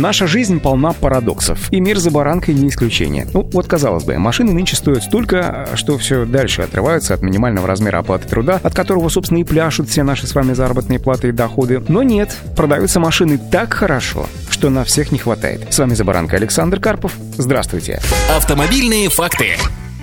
Наша жизнь полна парадоксов, и мир за баранкой не исключение. Ну, вот казалось бы, машины нынче стоят столько, что все дальше отрываются от минимального размера оплаты труда, от которого, собственно, и пляшут все наши с вами заработные платы и доходы. Но нет, продаются машины так хорошо, что на всех не хватает. С вами за баранкой Александр Карпов. Здравствуйте. Автомобильные факты.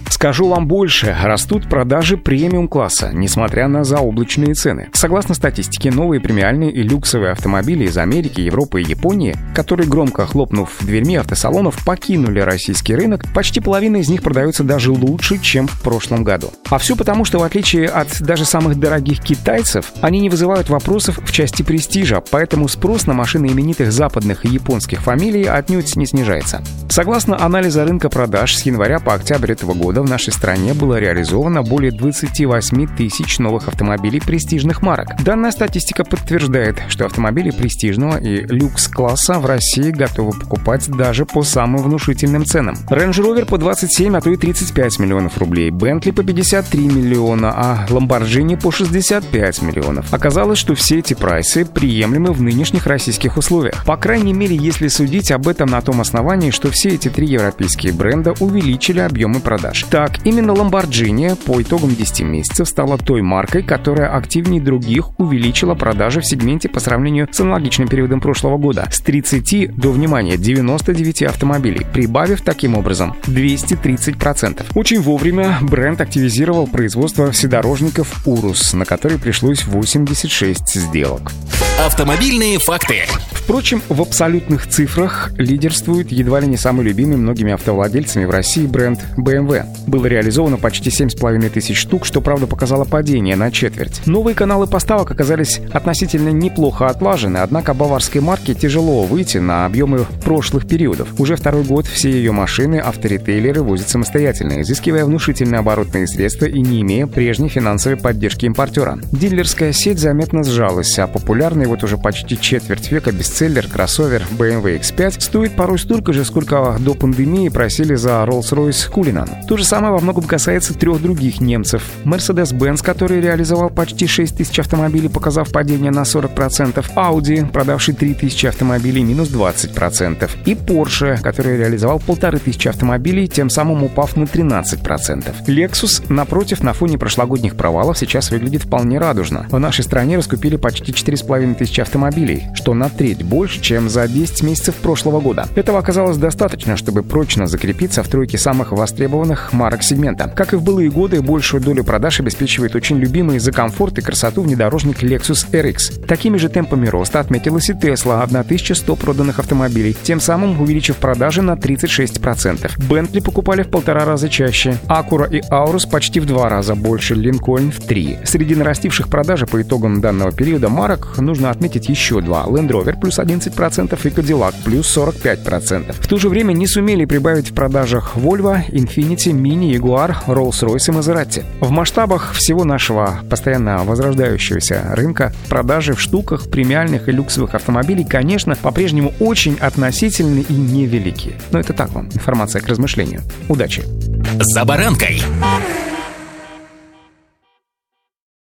Скажу вам больше, растут продажи премиум-класса, несмотря на заоблачные цены. Согласно статистике, новые премиальные и люксовые автомобили из Америки, Европы и Японии, которые, громко хлопнув дверьми автосалонов, покинули российский рынок, почти половина из них продаются даже лучше, чем в прошлом году. А все потому, что в отличие от даже самых дорогих китайцев, они не вызывают вопросов в части престижа, поэтому спрос на машины именитых западных и японских фамилий отнюдь не снижается. Согласно анализа рынка продаж с января по октябрь этого года в нашей стране было реализовано более 28 тысяч новых автомобилей престижных марок. Данная статистика подтверждает, что автомобили престижного и люкс-класса в России готовы покупать даже по самым внушительным ценам. Range Rover по 27, а то и 35 миллионов рублей, Bentley по 53 миллиона, а Lamborghini по 65 миллионов. Оказалось, что все эти прайсы приемлемы в нынешних российских условиях. По крайней мере, если судить об этом на том основании, что все эти три европейские бренда увеличили объемы продаж. Так, именно Lamborghini по итогам 10 месяцев стала той маркой, которая активнее других увеличила продажи в сегменте по сравнению с аналогичным периодом прошлого года с 30 до, внимания, 99 автомобилей, прибавив таким образом 230%. Очень вовремя бренд активизировал производство вседорожников «Урус», на который пришлось 86 сделок. Автомобильные факты. Впрочем, в абсолютных цифрах лидерствует едва ли не самый любимый многими автовладельцами в России бренд BMW. Было реализовано почти 7,5 тысяч штук, что, правда, показало падение на четверть. Новые каналы поставок оказались относительно неплохо отлажены, однако баварской марке тяжело выйти на объемы прошлых периодов. Уже второй год все ее машины авторитейлеры возят самостоятельно, изыскивая внушительные оборотные средства и не имея прежней финансовой поддержки импортера. Дилерская сеть заметно сжалась, а популярный вот уже почти четверть века без бестселлер, кроссовер BMW X5 стоит порой столько же, сколько до пандемии просили за Rolls-Royce Cullinan. То же самое во многом касается трех других немцев. Mercedes-Benz, который реализовал почти 6 тысяч автомобилей, показав падение на 40%, Audi, продавший 3 тысячи автомобилей, минус 20%, и Porsche, который реализовал полторы тысячи автомобилей, тем самым упав на 13%. Lexus, напротив, на фоне прошлогодних провалов сейчас выглядит вполне радужно. В нашей стране раскупили почти 4,5 тысячи автомобилей, что на треть больше, чем за 10 месяцев прошлого года. Этого оказалось достаточно, чтобы прочно закрепиться в тройке самых востребованных марок сегмента. Как и в былые годы, большую долю продаж обеспечивает очень любимый за комфорт и красоту внедорожник Lexus RX. Такими же темпами роста отметилась и Tesla, 1100 проданных автомобилей, тем самым увеличив продажи на 36%. Bentley покупали в полтора раза чаще, Acura и Aurus почти в два раза больше, Lincoln в три. Среди нарастивших продажи по итогам данного периода марок нужно отметить еще два – Land Rover плюс 11% и Cadillac плюс 45%. В то же время не сумели прибавить в продажах Volvo, Infiniti, Mini, Jaguar, Rolls-Royce и Maserati. В масштабах всего нашего постоянно возрождающегося рынка продажи в штуках премиальных и люксовых автомобилей, конечно, по-прежнему очень относительны и невелики. Но это так вам, информация к размышлению. Удачи! «За баранкой»